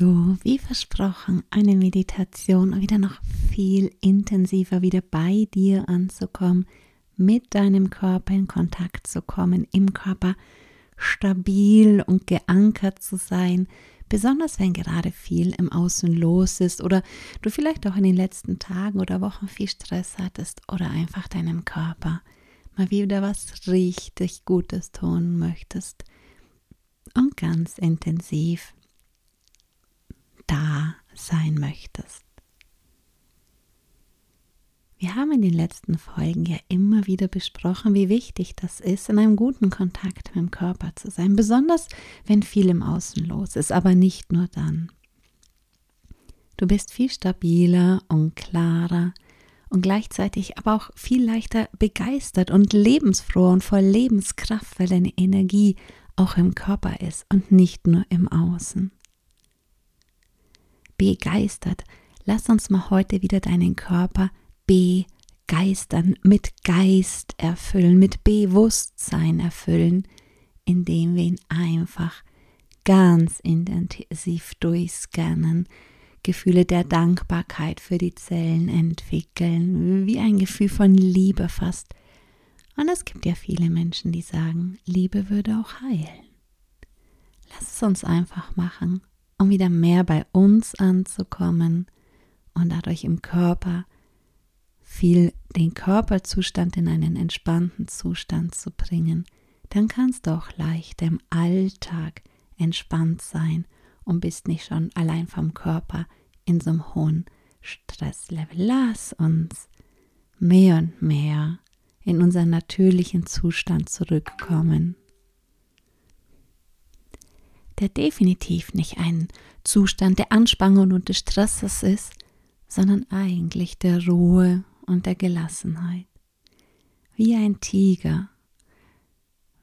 So, wie versprochen, eine Meditation, um wieder noch viel intensiver wieder bei dir anzukommen, mit deinem Körper in Kontakt zu kommen, im Körper stabil und geankert zu sein, besonders wenn gerade viel im Außen los ist oder du vielleicht auch in den letzten Tagen oder Wochen viel Stress hattest oder einfach deinem Körper mal wieder was richtig Gutes tun möchtest. Und ganz intensiv da sein möchtest. Wir haben in den letzten Folgen ja immer wieder besprochen, wie wichtig das ist, in einem guten Kontakt mit dem Körper zu sein, besonders wenn viel im Außen los ist, aber nicht nur dann. Du bist viel stabiler und klarer und gleichzeitig aber auch viel leichter begeistert und lebensfroh und voll Lebenskraft, weil deine Energie auch im Körper ist und nicht nur im Außen. Begeistert, lass uns mal heute wieder deinen Körper begeistern, mit Geist erfüllen, mit Bewusstsein erfüllen, indem wir ihn einfach ganz intensiv durchscannen, Gefühle der Dankbarkeit für die Zellen entwickeln, wie ein Gefühl von Liebe fast. Und es gibt ja viele Menschen, die sagen, Liebe würde auch heilen. Lass es uns einfach machen, um wieder mehr bei uns anzukommen und dadurch im Körper viel den Körperzustand in einen entspannten Zustand zu bringen, dann kannst du auch leichter im Alltag entspannt sein und bist nicht schon allein vom Körper in so einem hohen Stresslevel. Lass uns mehr und mehr in unseren natürlichen Zustand zurückkommen, der definitiv nicht ein Zustand der Anspannung und des Stresses ist, sondern eigentlich der Ruhe und der Gelassenheit. Wie ein Tiger.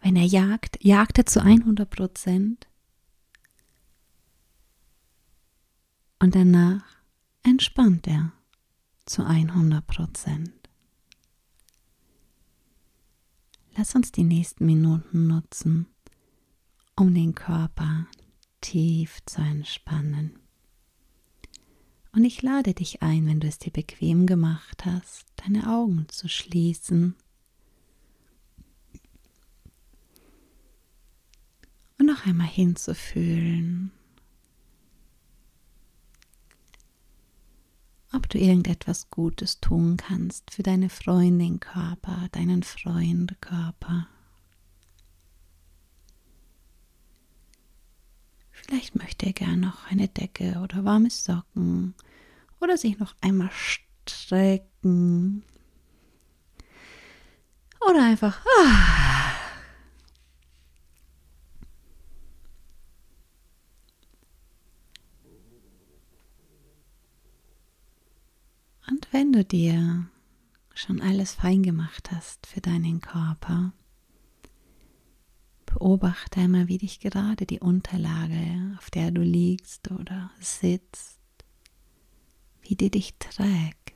Wenn er jagt, jagt er zu 100 Prozent und danach entspannt er zu 100 Prozent. Lass uns die nächsten Minuten nutzen, um den Körper tief zu entspannen. Und ich lade dich ein, wenn du es dir bequem gemacht hast, deine Augen zu schließen und noch einmal hinzufühlen, ob du irgendetwas Gutes tun kannst für deine Freundin Körper, deinen Freund Körper. Vielleicht möchte er gern noch eine Decke oder warme Socken oder sich noch einmal strecken oder einfach ah. Und wenn du dir schon alles fein gemacht hast für deinen Körper, Beobachte einmal, wie dich gerade die Unterlage, auf der du liegst oder sitzt, wie die dich trägt.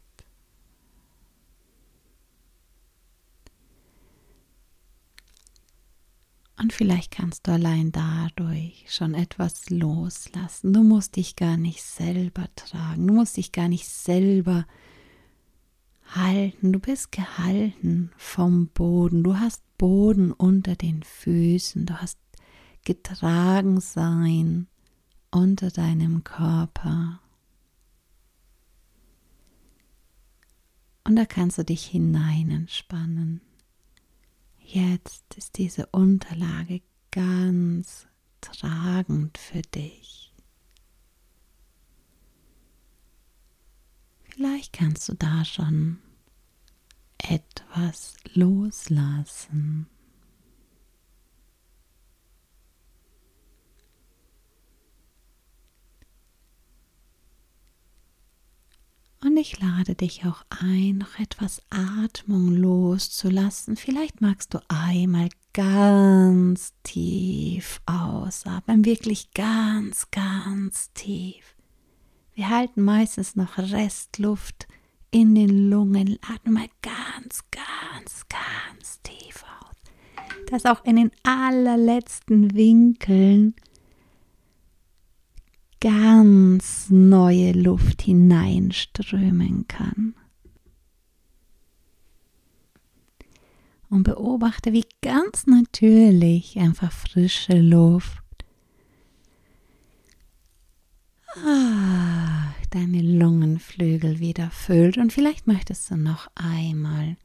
Und vielleicht kannst du allein dadurch schon etwas loslassen. Du musst dich gar nicht selber tragen. Du musst dich gar nicht selber halten. Du bist gehalten vom Boden. Du hast Boden unter den Füßen. Du hast getragen sein unter deinem Körper. Und da kannst du dich hinein entspannen. Jetzt ist diese Unterlage ganz tragend für dich. Vielleicht kannst du da schon etwas loslassen. Und ich lade dich auch ein, noch etwas Atmung loszulassen. Vielleicht magst du einmal ganz tief ausatmen, wirklich ganz, ganz tief. Wir halten meistens noch Restluft in den Lungen. Atme mal ganz, ganz, ganz tief aus. Dass auch in den allerletzten Winkeln ganz neue Luft hineinströmen kann. Und beobachte, wie ganz natürlich einfach frische Luft ah, deine Lungenflügel wieder füllt. Und vielleicht möchtest du noch einmal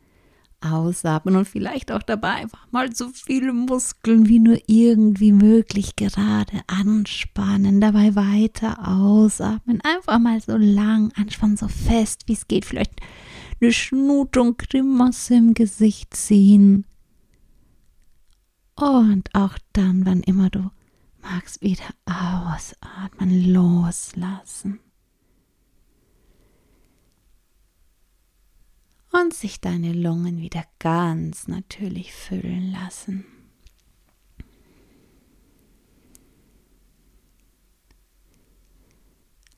ausatmen und vielleicht auch dabei einfach mal so viele Muskeln wie nur irgendwie möglich gerade anspannen, dabei weiter ausatmen, einfach mal so lang anspannen, so fest wie es geht, vielleicht eine Schnutung, Grimasse im Gesicht ziehen. Und auch dann, wann immer du magst, wieder ausatmen, loslassen. Und sich deine Lungen wieder ganz natürlich füllen lassen.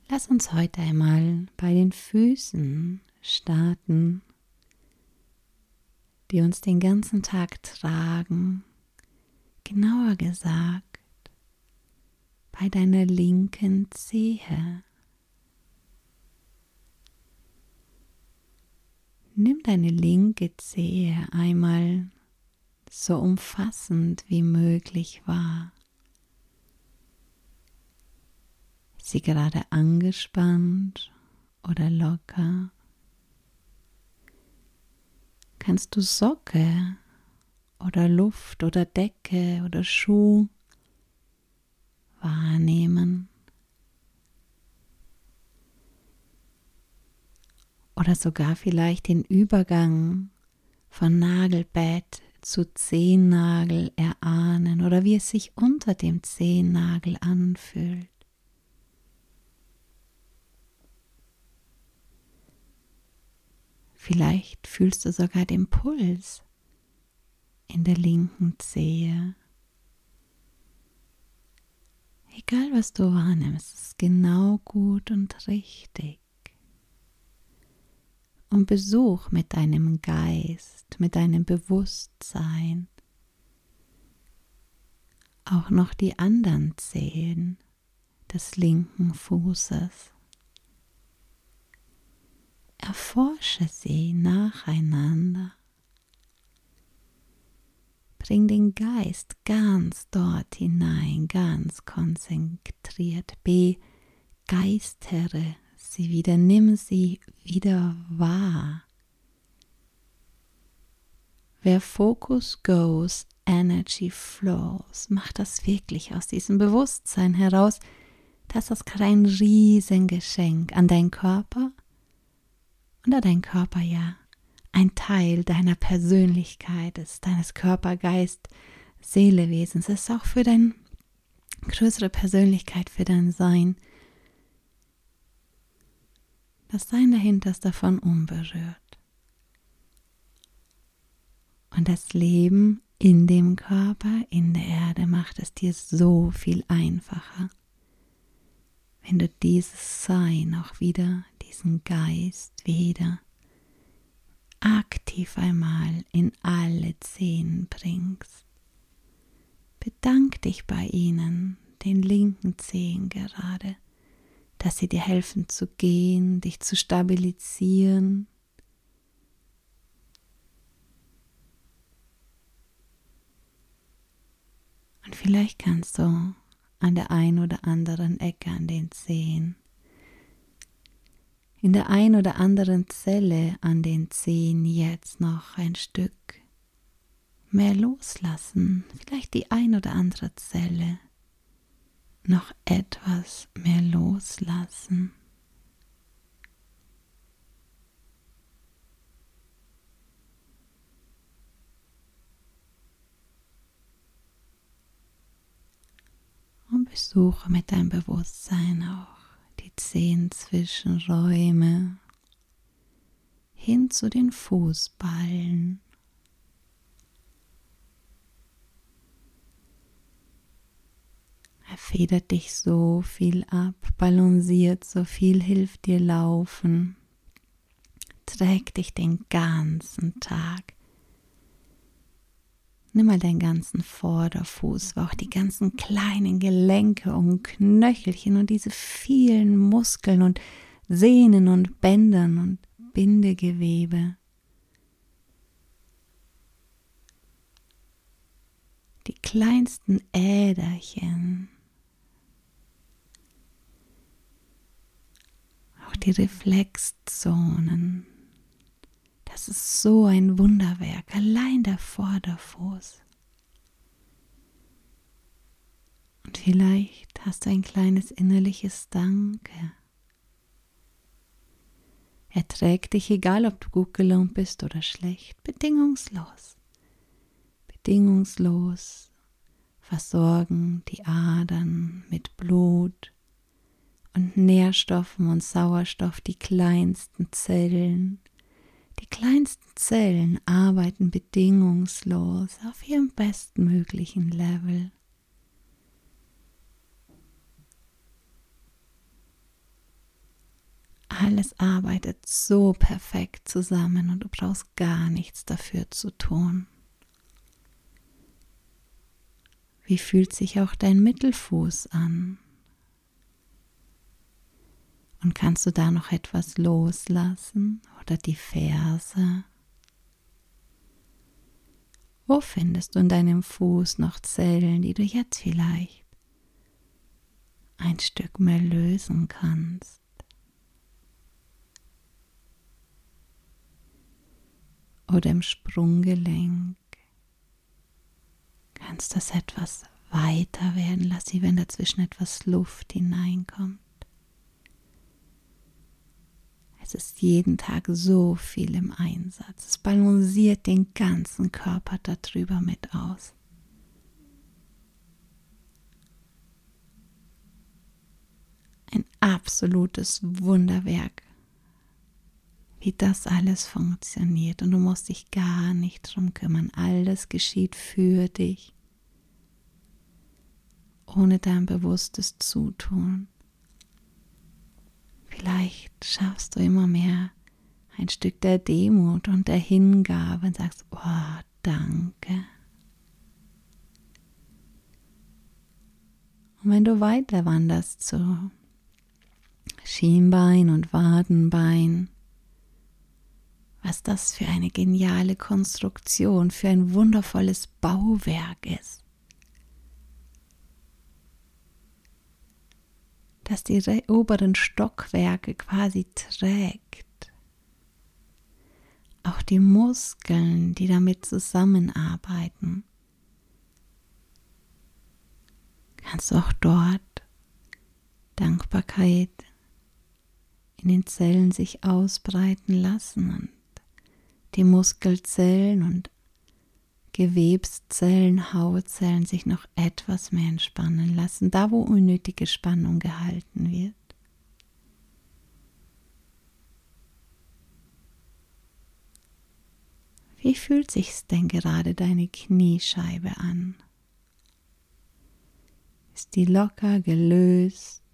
Lass uns heute einmal bei den Füßen starten, die uns den ganzen Tag tragen. Genauer gesagt, bei deiner linken Zehe. Nimm deine linke Zehe einmal so umfassend wie möglich wahr. Ist sie gerade angespannt oder locker? Kannst du Socke oder Luft oder Decke oder Schuh wahrnehmen? Oder sogar vielleicht den Übergang von Nagelbett zu Zehennagel erahnen oder wie es sich unter dem Zehennagel anfühlt. Vielleicht fühlst du sogar den Puls in der linken Zehe. Egal was du wahrnimmst, ist genau gut und richtig und Besuch mit deinem Geist, mit deinem Bewusstsein. Auch noch die anderen Zehen des linken Fußes. Erforsche sie nacheinander. Bring den Geist ganz dort hinein, ganz konzentriert. Begeistere sie wieder, nimm sie wieder wahr. Where focus goes, energy flows. Mach das wirklich aus diesem Bewusstsein heraus, dass das gerade ein Riesengeschenk an deinen Körper und an dein Körper ja ein Teil deiner Persönlichkeit ist, deines Körper, Geist, Seelewesens. Es ist auch für deine größere Persönlichkeit, für dein Sein das Sein dahinter ist davon unberührt. Und das Leben in dem Körper, in der Erde, macht es dir so viel einfacher, wenn du dieses Sein auch wieder, diesen Geist wieder aktiv einmal in alle Zehen bringst. Bedank dich bei ihnen, den linken Zehen gerade dass sie dir helfen zu gehen, dich zu stabilisieren. Und vielleicht kannst du an der einen oder anderen Ecke an den Zehen, in der einen oder anderen Zelle an den Zehen jetzt noch ein Stück mehr loslassen, vielleicht die ein oder andere Zelle noch etwas mehr loslassen. Und besuche mit deinem Bewusstsein auch die zehn Zwischenräume hin zu den Fußballen. Federt dich so viel ab, balanciert so viel, hilft dir laufen, trägt dich den ganzen Tag. Nimm mal deinen ganzen Vorderfuß, auch die ganzen kleinen Gelenke und Knöchelchen und diese vielen Muskeln und Sehnen und Bändern und Bindegewebe. Die kleinsten Äderchen. Die Reflexzonen. Das ist so ein Wunderwerk, allein der Vorderfuß. Und vielleicht hast du ein kleines innerliches Danke. Er trägt dich, egal ob du gut gelaunt bist oder schlecht, bedingungslos. Bedingungslos versorgen die Adern mit Blut und Nährstoffen und Sauerstoff die kleinsten Zellen die kleinsten Zellen arbeiten bedingungslos auf ihrem bestmöglichen Level. Alles arbeitet so perfekt zusammen und du brauchst gar nichts dafür zu tun. Wie fühlt sich auch dein Mittelfuß an? Und kannst du da noch etwas loslassen oder die Ferse? Wo findest du in deinem Fuß noch Zellen, die du jetzt vielleicht ein Stück mehr lösen kannst? Oder im Sprunggelenk kannst das etwas weiter werden lassen, wenn dazwischen etwas Luft hineinkommt. Es ist jeden Tag so viel im Einsatz. Es balanciert den ganzen Körper darüber mit aus. Ein absolutes Wunderwerk, wie das alles funktioniert. Und du musst dich gar nicht drum kümmern. Alles geschieht für dich, ohne dein bewusstes Zutun. Vielleicht schaffst du immer mehr ein Stück der Demut und der Hingabe und sagst, oh, danke. Und wenn du weiter wanderst zu Schienbein und Wadenbein, was das für eine geniale Konstruktion, für ein wundervolles Bauwerk ist. Das die oberen Stockwerke quasi trägt. Auch die Muskeln, die damit zusammenarbeiten. Kannst du auch dort Dankbarkeit in den Zellen sich ausbreiten lassen und die Muskelzellen und Gewebszellen, Hautzellen sich noch etwas mehr entspannen lassen, da wo unnötige Spannung gehalten wird. Wie fühlt sich's denn gerade deine Kniescheibe an? Ist die locker gelöst?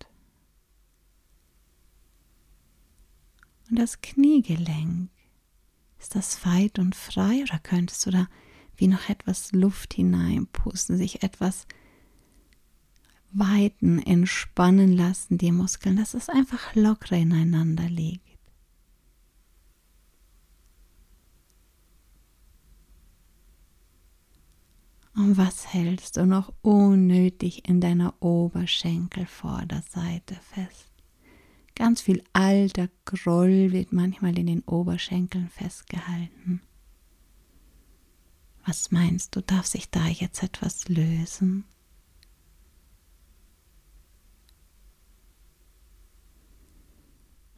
Und das Kniegelenk, ist das weit und frei oder könntest du da wie noch etwas Luft hineinpusten, sich etwas weiten, entspannen lassen, die Muskeln, dass es einfach locker ineinander liegt. Und was hältst du noch unnötig in deiner Oberschenkelvorderseite fest? Ganz viel alter Groll wird manchmal in den Oberschenkeln festgehalten. Was meinst du, darf sich da jetzt etwas lösen?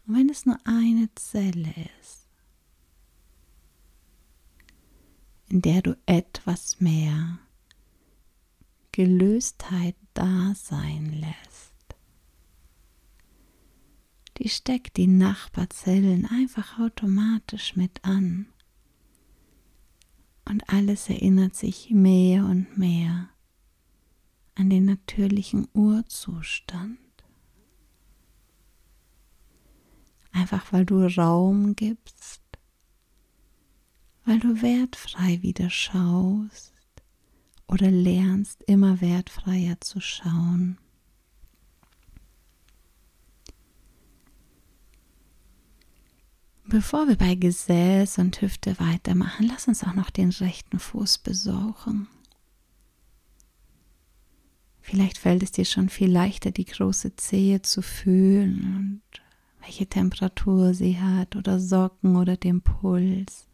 Und wenn es nur eine Zelle ist, in der du etwas mehr Gelöstheit da sein lässt, die steckt die Nachbarzellen einfach automatisch mit an und alles erinnert sich mehr und mehr an den natürlichen Urzustand. Einfach weil du Raum gibst, weil du wertfrei wieder schaust, oder lernst immer wertfreier zu schauen. Bevor wir bei Gesäß und Hüfte weitermachen, lass uns auch noch den rechten Fuß besuchen. Vielleicht fällt es dir schon viel leichter, die große Zehe zu fühlen und welche Temperatur sie hat oder Socken oder den Puls.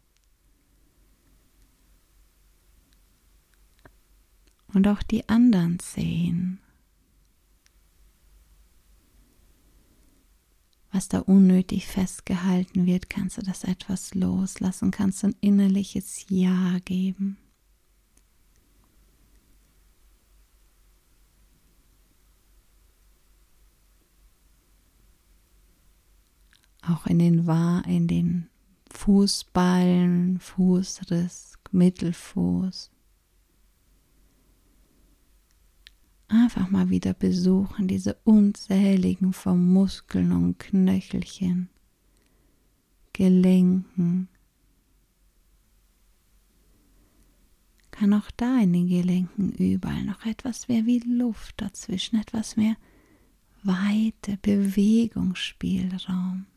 Und auch die anderen Zehen. Was da unnötig festgehalten wird, kannst du das etwas loslassen, kannst du ein innerliches Ja geben. auch in den, in den Fußballen, Fußriss, Mittelfuß. Einfach mal wieder besuchen, diese unzähligen von Muskeln und Knöchelchen, Gelenken. Kann auch da in den Gelenken überall noch etwas mehr wie Luft dazwischen, etwas mehr Weite, Bewegungsspielraum.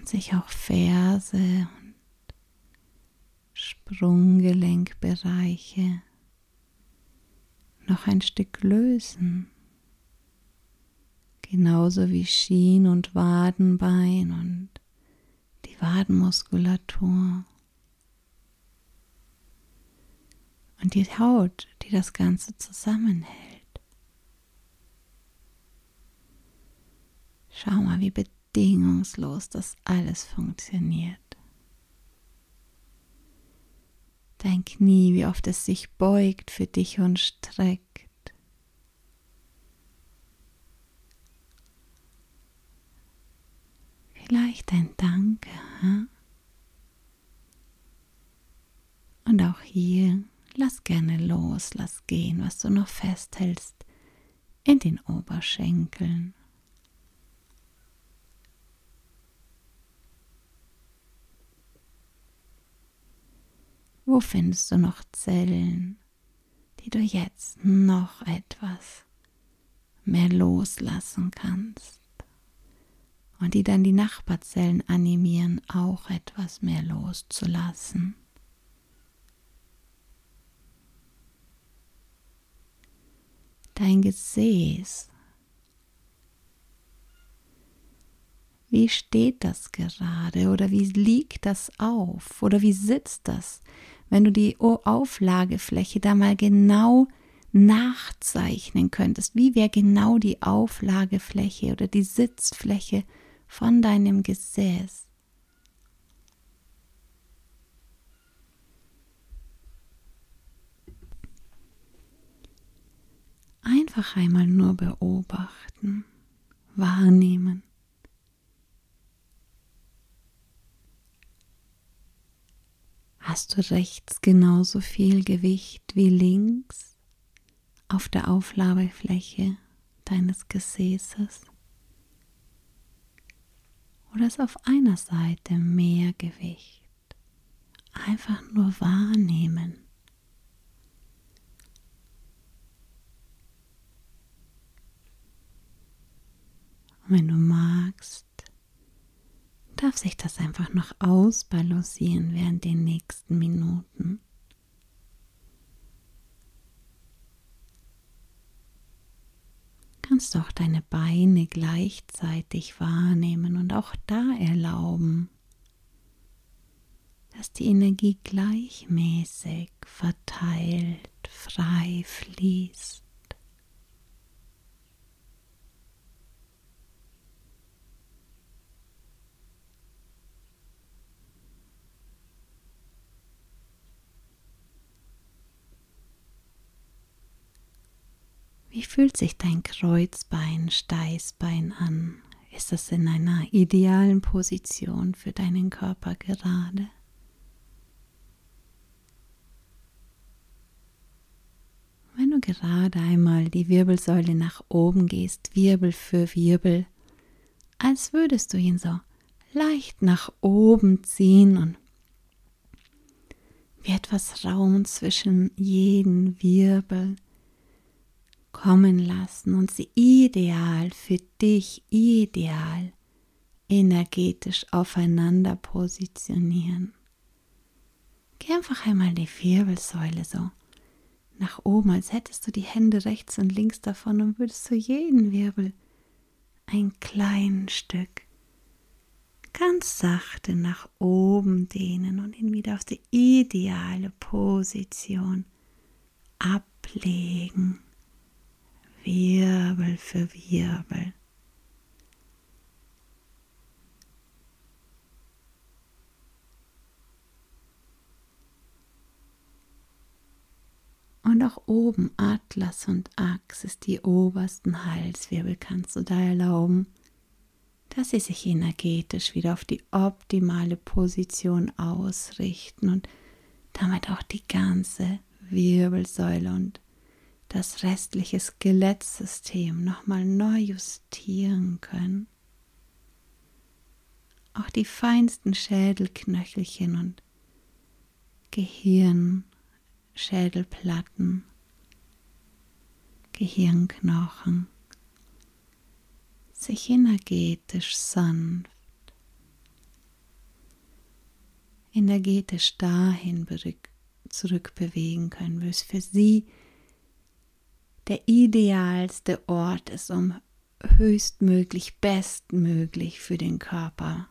und sich auch Ferse Sprunggelenkbereiche noch ein Stück lösen. Genauso wie Schien- und Wadenbein und die Wadenmuskulatur. Und die Haut, die das Ganze zusammenhält. Schau mal, wie bedingungslos, dass alles funktioniert. Dein Knie, wie oft es sich beugt für dich und streckt. Vielleicht ein Danke. Hm? Und auch hier, lass gerne los, lass gehen, was du noch festhältst in den Oberschenkeln. Wo findest du noch Zellen, die du jetzt noch etwas mehr loslassen kannst und die dann die Nachbarzellen animieren, auch etwas mehr loszulassen? Dein Gesäß Wie steht das gerade oder wie liegt das auf oder wie sitzt das? Wenn du die Auflagefläche da mal genau nachzeichnen könntest, wie wäre genau die Auflagefläche oder die Sitzfläche von deinem Gesäß? Einfach einmal nur beobachten, wahrnehmen. Hast du rechts genauso viel Gewicht wie links auf der Auflagefläche deines Gesäßes? Oder ist auf einer Seite mehr Gewicht? Einfach nur wahrnehmen. Und wenn du magst, darf sich das einfach noch ausbalancieren während den nächsten Minuten. Kannst auch deine Beine gleichzeitig wahrnehmen und auch da erlauben, dass die Energie gleichmäßig verteilt, frei fließt. Wie fühlt sich dein Kreuzbein, Steißbein an? Ist es in einer idealen Position für deinen Körper gerade? Wenn du gerade einmal die Wirbelsäule nach oben gehst, Wirbel für Wirbel, als würdest du ihn so leicht nach oben ziehen und wie etwas Raum zwischen jeden Wirbel kommen lassen und sie ideal für dich, ideal energetisch aufeinander positionieren. Geh einfach einmal die Wirbelsäule so nach oben, als hättest du die Hände rechts und links davon und würdest zu jeden Wirbel ein klein Stück ganz sachte nach oben dehnen und ihn wieder auf die ideale Position ablegen. Wirbel für Wirbel. Und auch oben Atlas und Achs die obersten Halswirbel kannst du da erlauben, dass sie sich energetisch wieder auf die optimale Position ausrichten und damit auch die ganze Wirbelsäule und das restliche Skelettsystem nochmal neu justieren können. Auch die feinsten Schädelknöchelchen und Gehirn, Schädelplatten, Gehirnknochen sich energetisch sanft, energetisch dahin zurückbewegen können, wo es für sie der idealste Ort ist, um höchstmöglich, bestmöglich für den Körper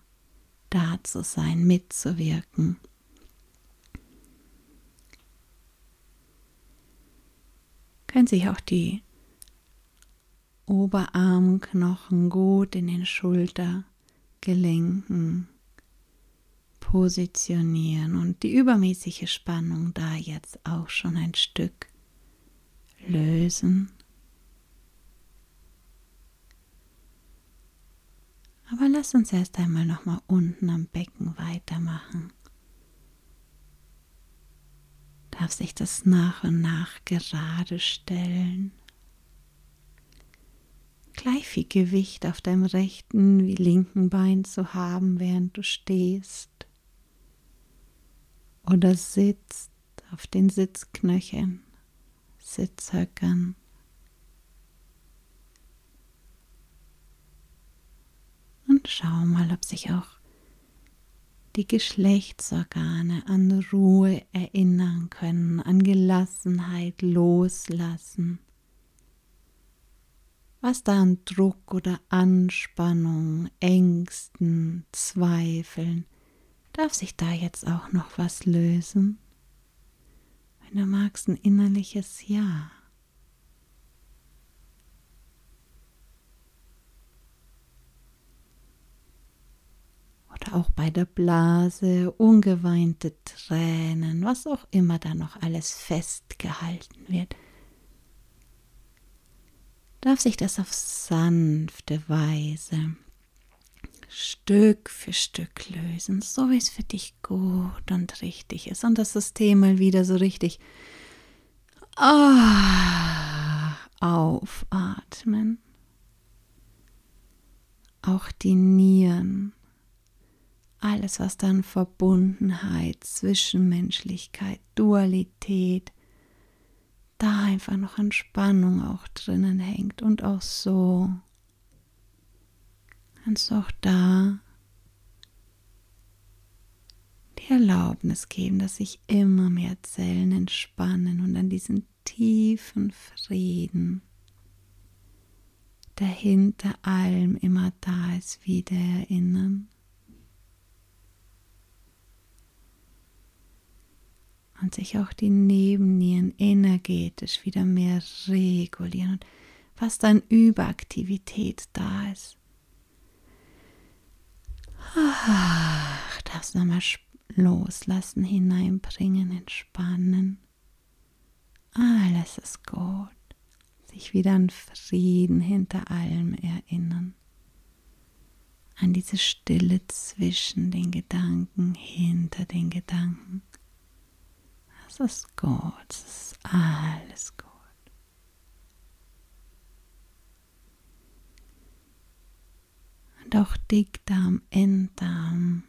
da zu sein, mitzuwirken. Können sich auch die Oberarmknochen gut in den Schultergelenken positionieren und die übermäßige Spannung da jetzt auch schon ein Stück lösen. Aber lass uns erst einmal noch mal unten am Becken weitermachen. Darf sich das nach und nach gerade stellen gleich viel Gewicht auf deinem rechten wie linken Bein zu haben, während du stehst oder sitzt auf den Sitzknöcheln, Sitzhöckern. Und schau mal, ob sich auch die Geschlechtsorgane an Ruhe erinnern können, an Gelassenheit loslassen was da an Druck oder Anspannung, Ängsten, Zweifeln, darf sich da jetzt auch noch was lösen? Wenn du magst, ein innerliches Ja. Oder auch bei der Blase, ungeweinte Tränen, was auch immer da noch alles festgehalten wird darf sich das auf sanfte Weise Stück für Stück lösen, so wie es für dich gut und richtig ist. Und das System mal wieder so richtig ah, aufatmen. Auch die Nieren, alles, was dann Verbundenheit, Zwischenmenschlichkeit, Dualität, da einfach noch Entspannung auch drinnen hängt und auch so kannst du auch da die Erlaubnis geben, dass sich immer mehr Zellen entspannen und an diesen tiefen Frieden, der hinter allem immer da ist, wieder erinnern. und sich auch die Nebennieren energetisch wieder mehr regulieren und was dann Überaktivität da ist. Ach, darfst nochmal loslassen, hineinbringen, entspannen. Alles ist gut. Sich wieder an Frieden hinter allem erinnern. An diese Stille zwischen den Gedanken, hinter den Gedanken. Es ist gut, es ist alles gut. Und auch Dickdarm, Enddarm.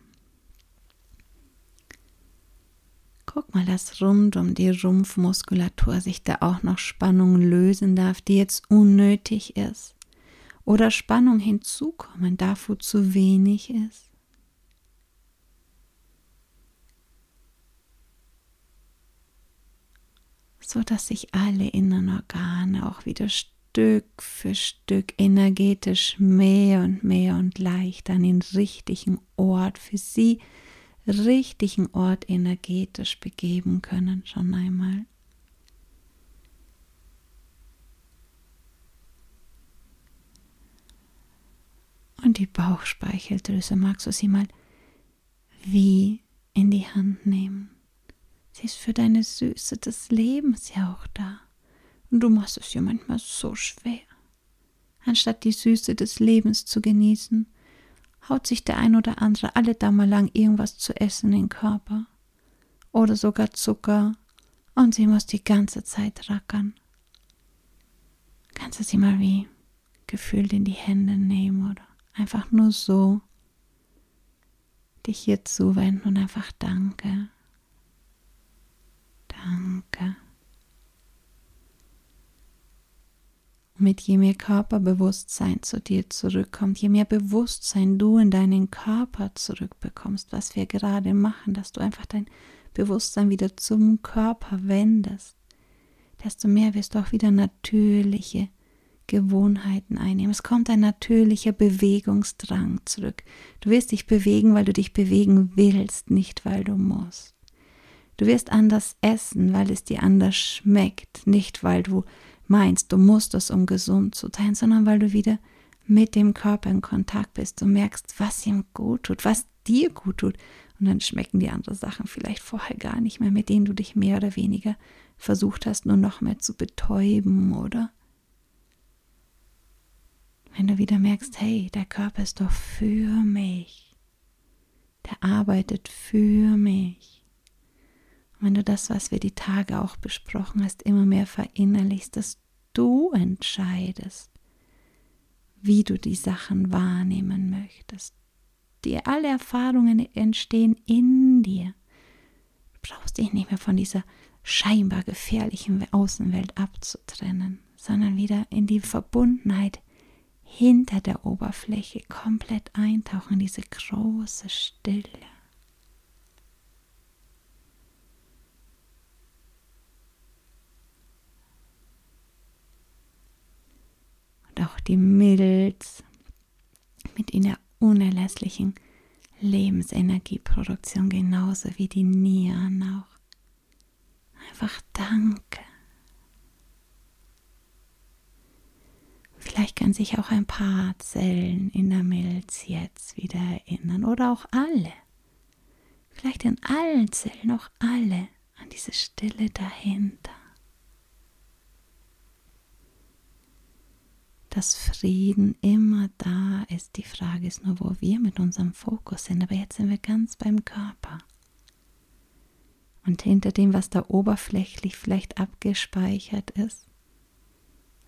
Guck mal, dass rund um die Rumpfmuskulatur sich da auch noch Spannung lösen darf, die jetzt unnötig ist. Oder Spannung hinzukommen darf, wo zu wenig ist. So dass sich alle inneren Organe auch wieder Stück für Stück energetisch mehr und mehr und leichter an den richtigen Ort für sie richtigen Ort energetisch begeben können, schon einmal. Und die Bauchspeicheldrüse magst du sie mal wie in die Hand nehmen. Sie ist für deine Süße des Lebens ja auch da. Und du machst es dir manchmal so schwer. Anstatt die Süße des Lebens zu genießen, haut sich der ein oder andere alle Dame lang irgendwas zu essen in den Körper. Oder sogar Zucker. Und sie muss die ganze Zeit rackern. Kannst du sie mal wie gefühlt in die Hände nehmen oder einfach nur so dich hier zuwenden und einfach. Danke. Mit je mehr Körperbewusstsein zu dir zurückkommt, je mehr Bewusstsein du in deinen Körper zurückbekommst, was wir gerade machen, dass du einfach dein Bewusstsein wieder zum Körper wendest, desto mehr wirst du auch wieder natürliche Gewohnheiten einnehmen. Es kommt ein natürlicher Bewegungsdrang zurück. Du wirst dich bewegen, weil du dich bewegen willst, nicht weil du musst. Du wirst anders essen, weil es dir anders schmeckt, nicht weil du meinst, du musst es, um gesund zu sein, sondern weil du wieder mit dem Körper in Kontakt bist. Du merkst, was ihm gut tut, was dir gut tut. Und dann schmecken die anderen Sachen vielleicht vorher gar nicht mehr, mit denen du dich mehr oder weniger versucht hast, nur noch mehr zu betäuben, oder? Wenn du wieder merkst, hey, der Körper ist doch für mich. Der arbeitet für mich wenn du das, was wir die Tage auch besprochen hast, immer mehr verinnerlichst, dass du entscheidest, wie du die Sachen wahrnehmen möchtest. Dir alle Erfahrungen entstehen in dir. Du brauchst dich nicht mehr von dieser scheinbar gefährlichen Außenwelt abzutrennen, sondern wieder in die Verbundenheit hinter der Oberfläche komplett eintauchen, diese große Stille. auch die Milz mit in der unerlässlichen Lebensenergieproduktion genauso wie die Nieren auch. Einfach danke. Vielleicht können sich auch ein paar Zellen in der Milz jetzt wieder erinnern oder auch alle. Vielleicht in allen Zellen auch alle an diese Stille dahinter. Dass Frieden immer da ist. Die Frage ist nur, wo wir mit unserem Fokus sind. Aber jetzt sind wir ganz beim Körper. Und hinter dem, was da oberflächlich vielleicht abgespeichert ist,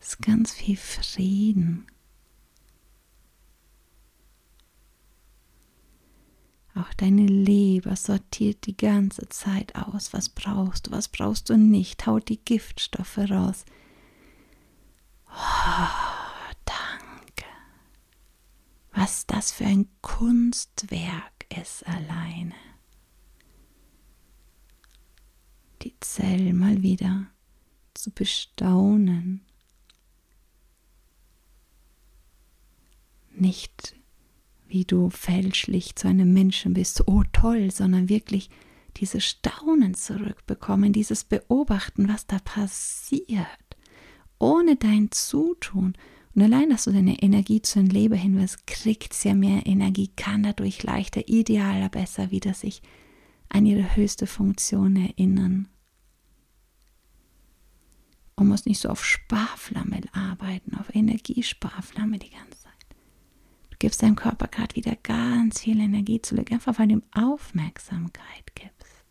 ist ganz viel Frieden. Auch deine Leber sortiert die ganze Zeit aus. Was brauchst du, was brauchst du nicht? Haut die Giftstoffe raus. Oh was das für ein Kunstwerk ist alleine. Die Zellen mal wieder zu bestaunen. Nicht wie du fälschlich zu einem Menschen bist, oh toll, sondern wirklich dieses Staunen zurückbekommen, dieses Beobachten, was da passiert, ohne dein Zutun, und allein, dass du deine Energie zu den Leber hinwirfst, kriegt sie ja mehr Energie, kann dadurch leichter, idealer, besser wieder sich an ihre höchste Funktion erinnern. Und muss nicht so auf Sparflamme arbeiten, auf Energiesparflamme die ganze Zeit. Du gibst deinem Körper gerade wieder ganz viel Energie zurück, einfach weil du ihm Aufmerksamkeit gibst.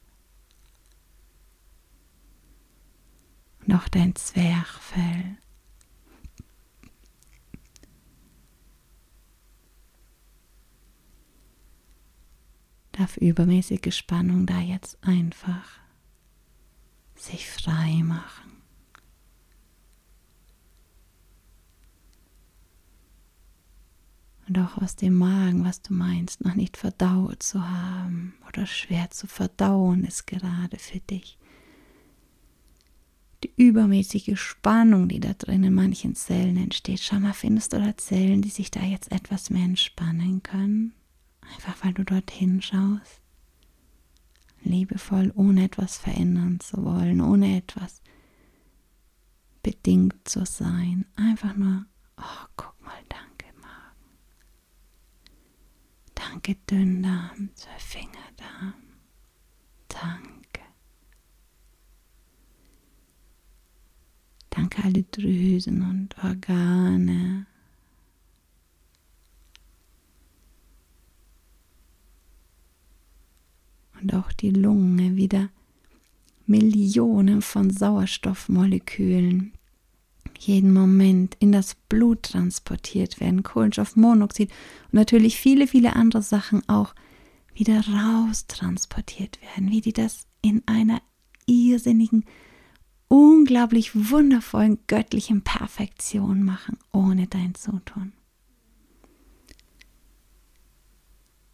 Und auch dein Zwerchfell darf übermäßige Spannung da jetzt einfach sich frei machen. Und auch aus dem Magen, was du meinst, noch nicht verdaut zu haben oder schwer zu verdauen ist gerade für dich die übermäßige Spannung, die da drin in manchen Zellen entsteht. Schau mal, findest du da Zellen, die sich da jetzt etwas mehr entspannen können? Einfach weil du dorthin schaust. Liebevoll, ohne etwas verändern zu wollen, ohne etwas bedingt zu sein. Einfach nur, oh, guck mal, danke Magen. Danke Dünndarm, zwei Fingerdarm. Danke. Danke alle Drüsen und Organe. Und auch die Lunge wieder. Millionen von Sauerstoffmolekülen jeden Moment in das Blut transportiert werden, Kohlenstoffmonoxid und natürlich viele, viele andere Sachen auch wieder raus transportiert werden, wie die das in einer irrsinnigen unglaublich wundervollen göttlichen Perfektion machen, ohne dein Zutun.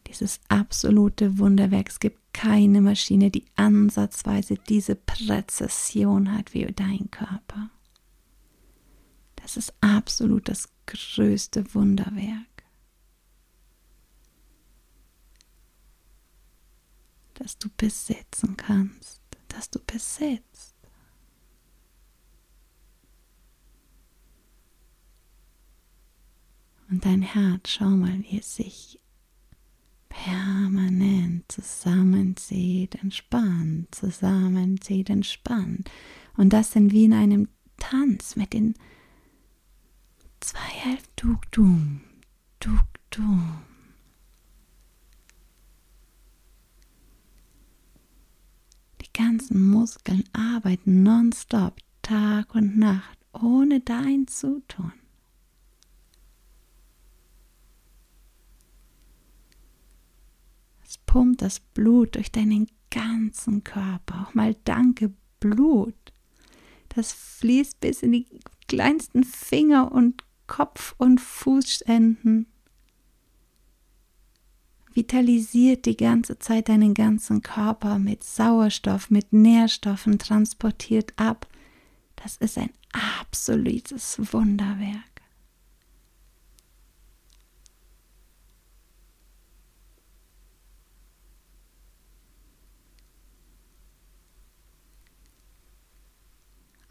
Dieses absolute Wunderwerk, es gibt keine Maschine, die ansatzweise diese Präzision hat wie dein Körper. Das ist absolut das größte Wunderwerk. das du besitzen kannst, das du besitzt. Und dein Herz, schau mal, wie es sich permanent zusammenzieht, entspannt, zusammenzieht, entspannt. Und das sind wie in einem Tanz mit den zwei Hälften. Duk, dum, duk, dum. Die ganzen Muskeln arbeiten nonstop, Tag und Nacht, ohne dein Zutun. Es pumpt das Blut durch deinen ganzen Körper. Auch mal danke Blut. Das fließt bis in die kleinsten Finger und Kopf- und Fußenden. Vitalisiert die ganze Zeit deinen ganzen Körper mit Sauerstoff, mit Nährstoffen, transportiert ab. Das ist ein absolutes Wunderwerk.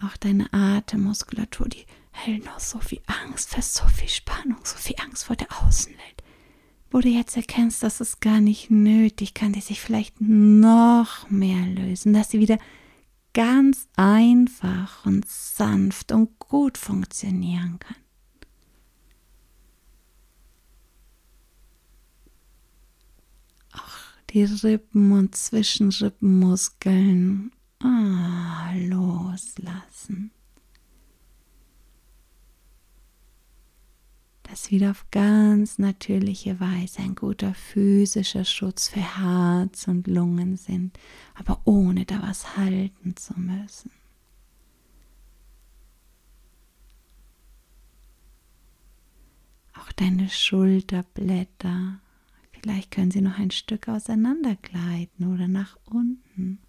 Auch deine Atemmuskulatur, die hält noch so viel Angst für so viel Spannung, so viel Angst vor der Außenwelt. Wo du jetzt erkennst, dass es gar nicht nötig kann, die sich vielleicht noch mehr lösen, dass sie wieder ganz einfach und sanft und gut funktionieren kann. Auch die Rippen und Zwischenrippenmuskeln Ah, loslassen. Das wieder auf ganz natürliche Weise ein guter physischer Schutz für Herz und Lungen sind, aber ohne da was halten zu müssen. Auch deine Schulterblätter, vielleicht können sie noch ein Stück auseinandergleiten oder nach unten.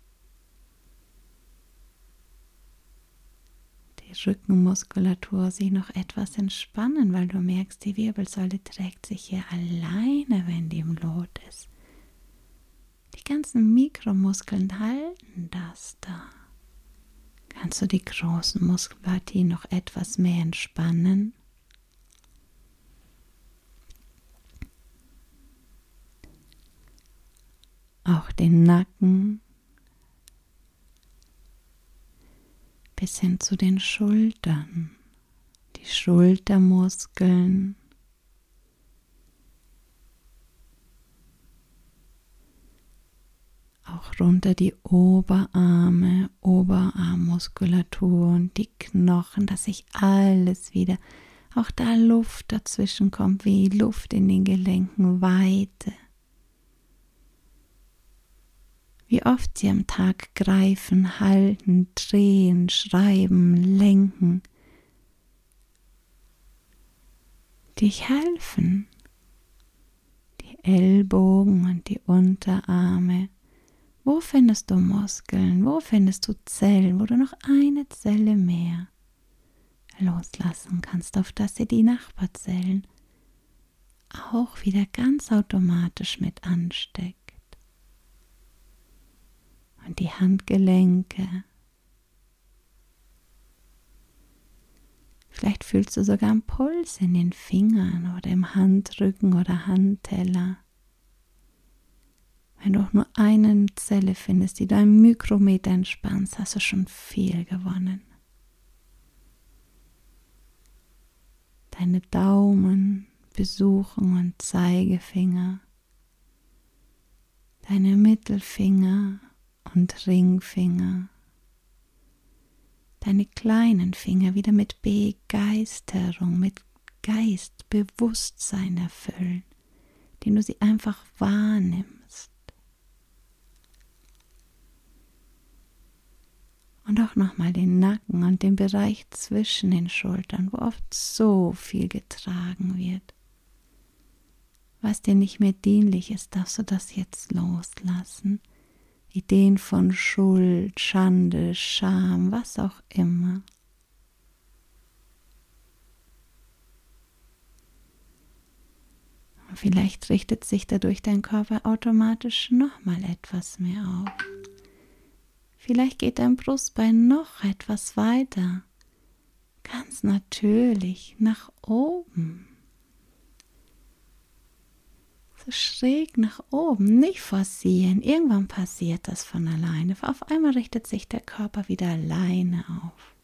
Rückenmuskulatur sich noch etwas entspannen, weil du merkst, die Wirbelsäule trägt sich hier alleine, wenn die im Lot ist. Die ganzen Mikromuskeln halten das da. Kannst du die großen Muskelpartien noch etwas mehr entspannen? Auch den Nacken bis hin zu den Schultern, die Schultermuskeln. Auch runter die Oberarme, Oberarmmuskulatur und die Knochen, dass sich alles wieder, auch da Luft dazwischen kommt, wie Luft in den Gelenken, Weite. Wie oft sie am Tag greifen, halten, drehen, schreiben, lenken, dich helfen. Die Ellbogen und die Unterarme. Wo findest du Muskeln? Wo findest du Zellen, wo du noch eine Zelle mehr loslassen kannst, auf dass sie die Nachbarzellen auch wieder ganz automatisch mit ansteckt. Und die Handgelenke. Vielleicht fühlst du sogar einen Puls in den Fingern oder im Handrücken oder Handteller. Wenn du auch nur eine Zelle findest, die du einen Mikrometer entspannst, hast du schon viel gewonnen. Deine Daumen, Besuchen und Zeigefinger, deine Mittelfinger und Ringfinger, deine kleinen Finger wieder mit Begeisterung, mit Geistbewusstsein erfüllen, den du sie einfach wahrnimmst. Und auch nochmal den Nacken und den Bereich zwischen den Schultern, wo oft so viel getragen wird. Was dir nicht mehr dienlich ist, darfst du das jetzt loslassen. Ideen von Schuld, Schande, Scham, was auch immer. Vielleicht richtet sich dadurch dein Körper automatisch nochmal etwas mehr auf. Vielleicht geht dein Brustbein noch etwas weiter, ganz natürlich nach oben schräg nach oben, nicht forcieren. Irgendwann passiert das von alleine. Auf einmal richtet sich der Körper wieder alleine auf.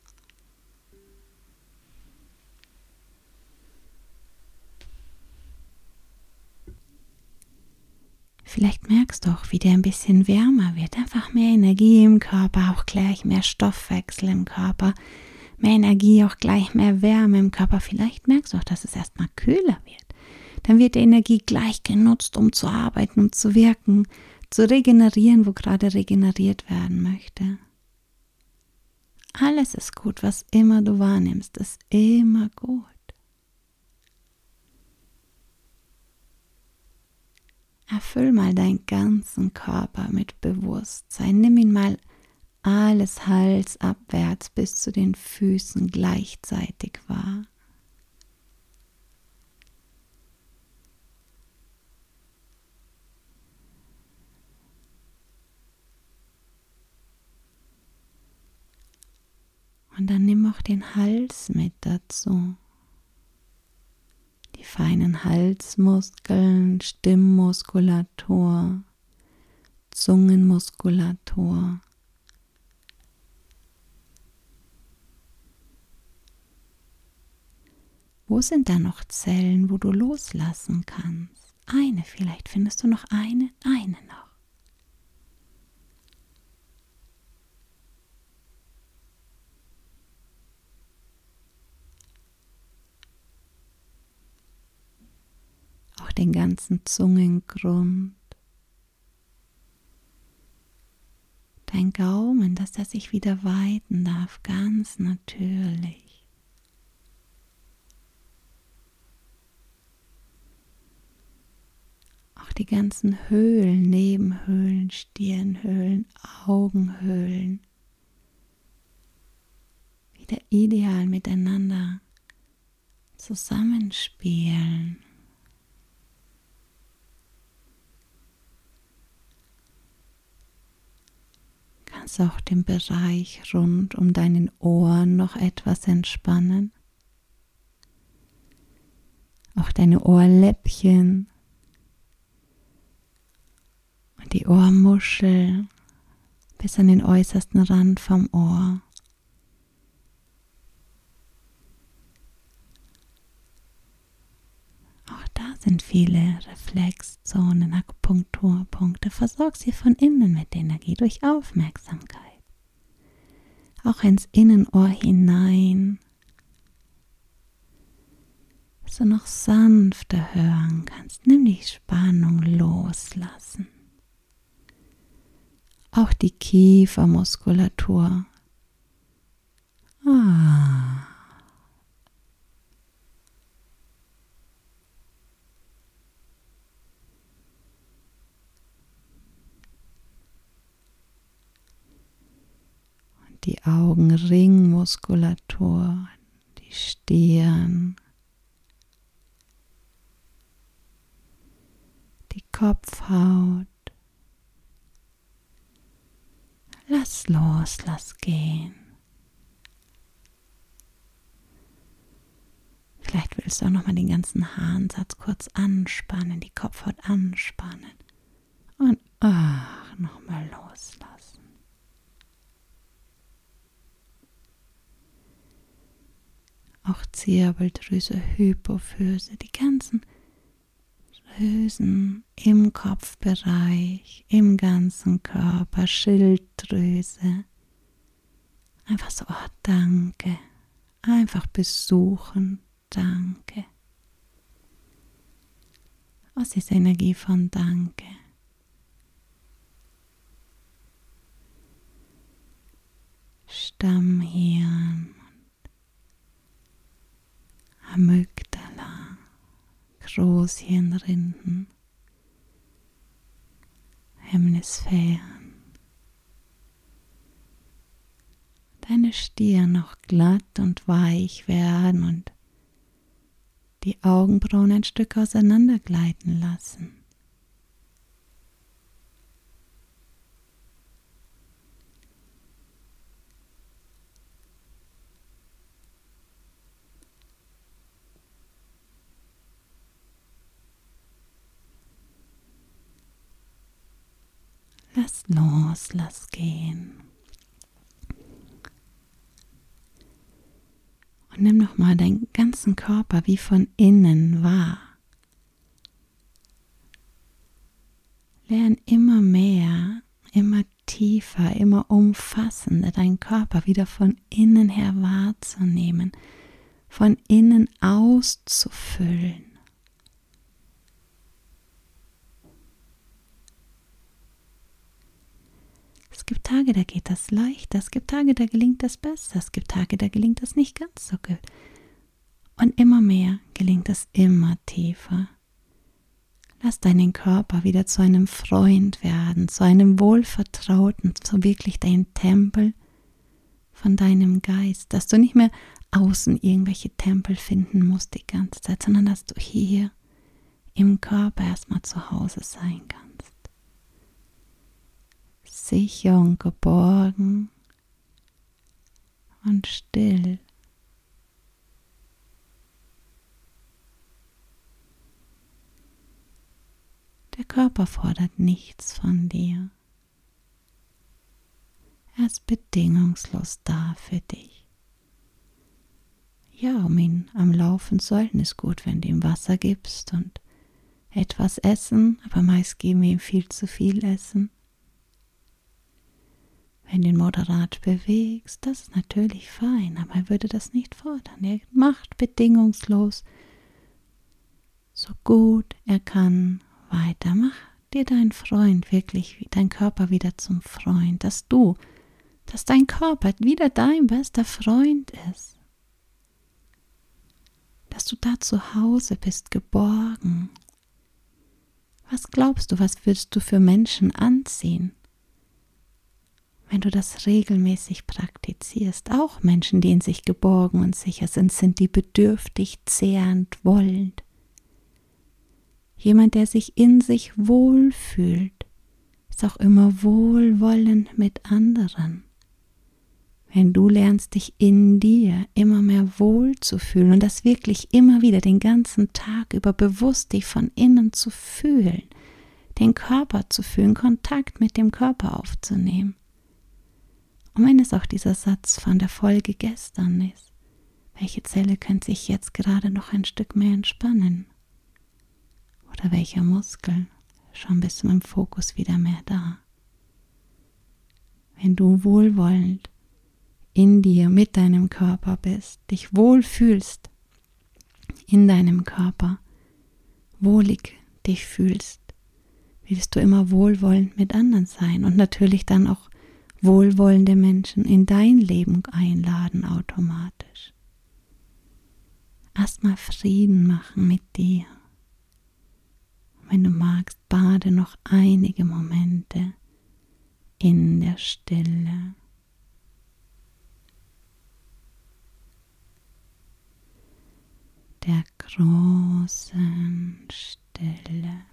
Vielleicht merkst du auch, wie der ein bisschen wärmer wird. Einfach mehr Energie im Körper, auch gleich mehr Stoffwechsel im Körper. Mehr Energie, auch gleich mehr Wärme im Körper. Vielleicht merkst du auch, dass es erstmal kühler wird dann wird die Energie gleich genutzt, um zu arbeiten, um zu wirken, zu regenerieren, wo gerade regeneriert werden möchte. Alles ist gut, was immer du wahrnimmst, ist immer gut. Erfüll mal deinen ganzen Körper mit Bewusstsein. Nimm ihn mal alles halsabwärts bis zu den Füßen gleichzeitig wahr. Und dann nimm auch den Hals mit dazu. Die feinen Halsmuskeln, Stimmmuskulatur, Zungenmuskulatur. Wo sind da noch Zellen, wo du loslassen kannst? Eine, vielleicht findest du noch eine, eine noch. Den ganzen Zungengrund. Dein Gaumen, dass er sich wieder weiten darf, ganz natürlich. Auch die ganzen Höhlen, Nebenhöhlen, Stirnhöhlen, Augenhöhlen wieder ideal miteinander zusammenspielen. Kannst auch den Bereich rund um deinen Ohren noch etwas entspannen. Auch deine Ohrläppchen und die Ohrmuschel bis an den äußersten Rand vom Ohr. Sind viele Reflexzonen, Akupunkturpunkte. Versorg sie von innen mit Energie durch Aufmerksamkeit. Auch ins Innenohr hinein, dass du noch sanfter hören kannst. Nimm die Spannung loslassen. auch die Kiefermuskulatur. Ah. Die Augenringmuskulatur, die Stirn, die Kopfhaut. Lass los, lass gehen. Vielleicht willst du auch nochmal den ganzen Haaransatz kurz anspannen, die Kopfhaut anspannen. Und ach, nochmal loslassen. Auch Zirbeldrüse, Hypophyse, die ganzen Drüsen im Kopfbereich, im ganzen Körper, Schilddrüse. Einfach so, oh, danke. Einfach besuchen, danke. Aus dieser Energie von Danke. Stammhirn, Amygdala. Großhirnrinden, Hemisphären. Deine Stirn noch glatt und weich werden und die Augenbrauen ein Stück auseinandergleiten lassen. Lass los, lass gehen. Und nimm nochmal deinen ganzen Körper wie von innen wahr. Lern immer mehr, immer tiefer, immer umfassender deinen Körper wieder von innen her wahrzunehmen, von innen auszufüllen. Es gibt Tage, da geht das leichter, es gibt Tage, da gelingt das besser, es gibt Tage, da gelingt das nicht ganz so gut. Und immer mehr gelingt es immer tiefer. Lass deinen Körper wieder zu einem Freund werden, zu einem Wohlvertrauten, zu wirklich dein Tempel von deinem Geist, dass du nicht mehr außen irgendwelche Tempel finden musst die ganze Zeit, sondern dass du hier im Körper erstmal zu Hause sein kannst sicher und geborgen und still. Der Körper fordert nichts von dir. Er ist bedingungslos da für dich. Ja, um ihn am Laufen zu halten, ist gut, wenn du ihm Wasser gibst und etwas Essen, aber meist geben wir ihm viel zu viel Essen. Wenn du ihn moderat bewegst, das ist natürlich fein, aber er würde das nicht fordern. Er macht bedingungslos so gut er kann weiter. Mach dir dein Freund wirklich, dein Körper wieder zum Freund, dass du, dass dein Körper wieder dein bester Freund ist. Dass du da zu Hause bist, geborgen. Was glaubst du, was würdest du für Menschen anziehen? Wenn du das regelmäßig praktizierst, auch Menschen, die in sich geborgen und sicher sind, sind die bedürftig, zehrend, wollend. Jemand, der sich in sich wohlfühlt, ist auch immer wohlwollend mit anderen. Wenn du lernst, dich in dir immer mehr wohl zu fühlen und das wirklich immer wieder den ganzen Tag über bewusst dich von innen zu fühlen, den Körper zu fühlen, Kontakt mit dem Körper aufzunehmen, und wenn es auch dieser Satz von der Folge gestern ist, welche Zelle könnte sich jetzt gerade noch ein Stück mehr entspannen? Oder welcher Muskel? Schon bist du im Fokus wieder mehr da. Wenn du wohlwollend in dir mit deinem Körper bist, dich wohl fühlst in deinem Körper, wohlig dich fühlst, willst du immer wohlwollend mit anderen sein und natürlich dann auch wohlwollende Menschen in dein Leben einladen automatisch. Erstmal Frieden machen mit dir. Wenn du magst, bade noch einige Momente in der Stille. Der großen Stille.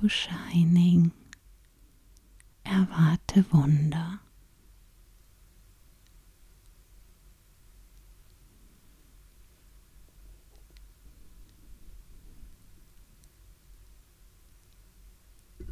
Go Shining. Erwarte Wunder.